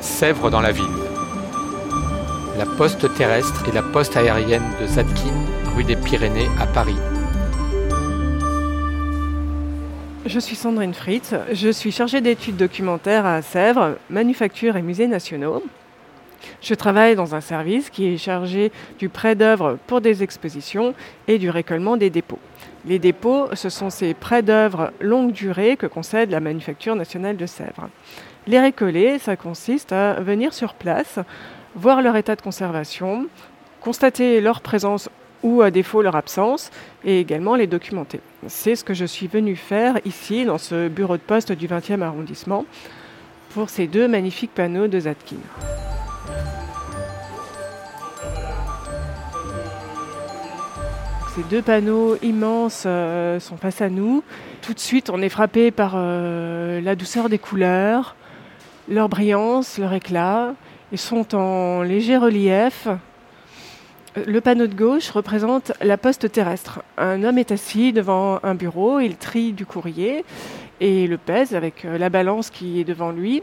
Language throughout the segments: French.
Sèvres dans la ville. La poste terrestre et la poste aérienne de Zadkine, rue des Pyrénées à Paris. Je suis Sandrine Fritz, je suis chargée d'études documentaires à Sèvres, Manufacture et Musées nationaux. Je travaille dans un service qui est chargé du prêt d'œuvres pour des expositions et du récollement des dépôts. Les dépôts, ce sont ces prêts d'œuvres longue durée que concède la Manufacture nationale de Sèvres. Les récoller, ça consiste à venir sur place, voir leur état de conservation, constater leur présence ou à défaut leur absence, et également les documenter. C'est ce que je suis venue faire ici, dans ce bureau de poste du 20e arrondissement, pour ces deux magnifiques panneaux de Zatkin. Ces deux panneaux immenses euh, sont face à nous. Tout de suite, on est frappé par euh, la douceur des couleurs, leur brillance, leur éclat. Ils sont en léger relief. Le panneau de gauche représente la poste terrestre. Un homme est assis devant un bureau, il trie du courrier et le pèse avec euh, la balance qui est devant lui.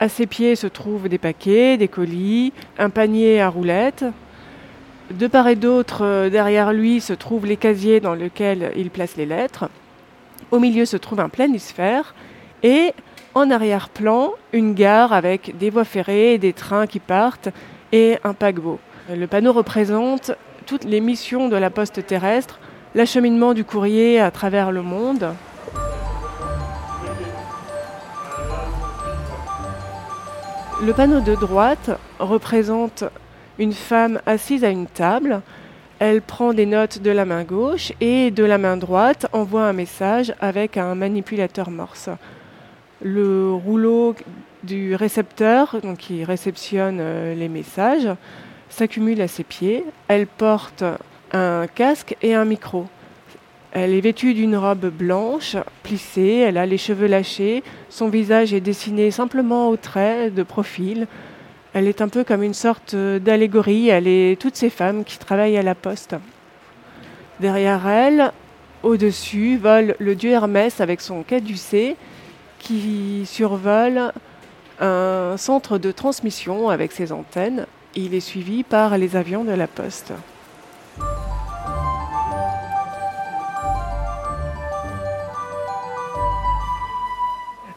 À ses pieds se trouvent des paquets, des colis, un panier à roulettes, de part et d'autre, euh, derrière lui, se trouvent les casiers dans lesquels il place les lettres. Au milieu se trouve un planisphère et en arrière-plan, une gare avec des voies ferrées, des trains qui partent et un paquebot. Le panneau représente toutes les missions de la poste terrestre, l'acheminement du courrier à travers le monde. Le panneau de droite représente une femme assise à une table. Elle prend des notes de la main gauche et de la main droite envoie un message avec un manipulateur morse. Le rouleau du récepteur, qui réceptionne euh, les messages, s'accumule à ses pieds. Elle porte un casque et un micro. Elle est vêtue d'une robe blanche, plissée, elle a les cheveux lâchés, son visage est dessiné simplement au trait, de profil, elle est un peu comme une sorte d'allégorie. Elle est toutes ces femmes qui travaillent à la poste. Derrière elle, au-dessus, vole le dieu Hermès avec son caducée qui survole un centre de transmission avec ses antennes. Il est suivi par les avions de la poste.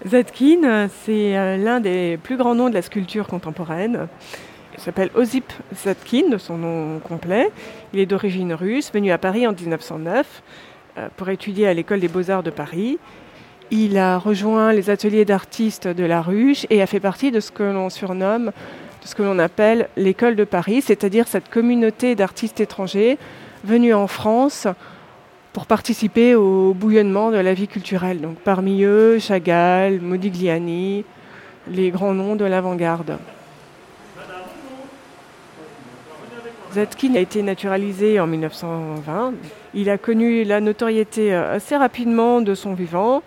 Zadkine, c'est euh, l'un des plus grands noms de la sculpture contemporaine. Il s'appelle Osip Zadkine, de son nom complet. Il est d'origine russe, venu à Paris en 1909 euh, pour étudier à l'école des beaux-arts de Paris. Il a rejoint les ateliers d'artistes de la Ruche et a fait partie de ce que l'on surnomme, de ce que l'on appelle l'école de Paris, c'est-à-dire cette communauté d'artistes étrangers venus en France pour participer au bouillonnement de la vie culturelle. Donc parmi eux, Chagall, Modigliani, les grands noms de l'avant-garde. Zetkin a été naturalisé en 1920. Il a connu la notoriété euh, assez rapidement de son vivant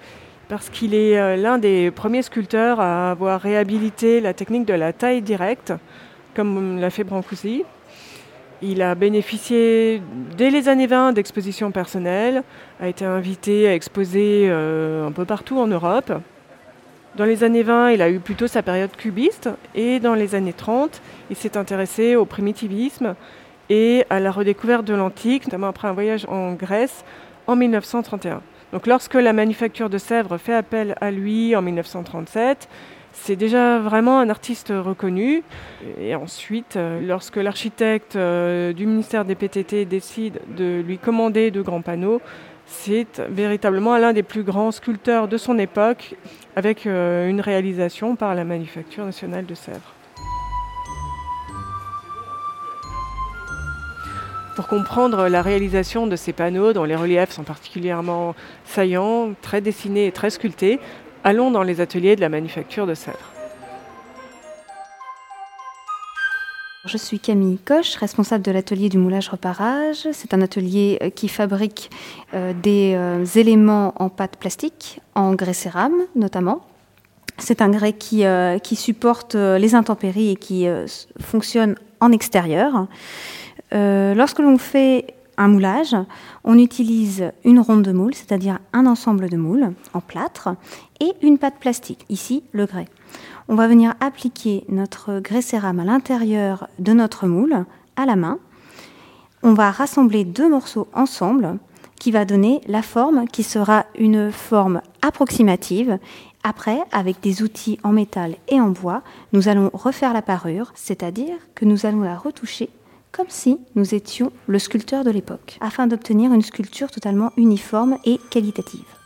parce qu'il est euh, l'un des premiers sculpteurs à avoir réhabilité la technique de la taille directe, comme l'a fait Brancusi. Il a bénéficié dès les années 20 d'expositions personnelles, a été invité à exposer euh, un peu partout en Europe. Dans les années 20, il a eu plutôt sa période cubiste et dans les années 30, il s'est intéressé au primitivisme et à la redécouverte de l'antique, notamment après un voyage en Grèce en 1931. Donc lorsque la manufacture de Sèvres fait appel à lui en 1937, c'est déjà vraiment un artiste reconnu. Et ensuite, euh, lorsque l'architecte euh, du ministère des PTT décide de lui commander de grands panneaux, c'est véritablement l'un des plus grands sculpteurs de son époque, avec euh, une réalisation par la Manufacture nationale de Sèvres. Pour comprendre la réalisation de ces panneaux, dont les reliefs sont particulièrement saillants, très dessinés et très sculptés, Allons dans les ateliers de la manufacture de Sèvres. Je suis Camille Coche, responsable de l'atelier du moulage-reparage. C'est un atelier euh, qui fabrique euh, des euh, éléments en pâte plastique, en grès cérame notamment. C'est un grès qui, qui supporte les intempéries et qui fonctionne en extérieur. lorsque l'on fait un moulage, on utilise une ronde de moule, c'est-à-dire un ensemble de moules en plâtre, et une pâte plastique, ici le grès. On va venir appliquer notre grès cérame à l'intérieur de notre moule à la main. On va rassembler deux morceaux ensemble qui va donner la forme qui sera une forme approximative. Après, avec des outils en métal et en bois, nous allons refaire la parure, c'est-à-dire que nous allons la retoucher comme si nous étions le sculpteur de l'époque, afin d'obtenir une sculpture totalement uniforme et qualitative.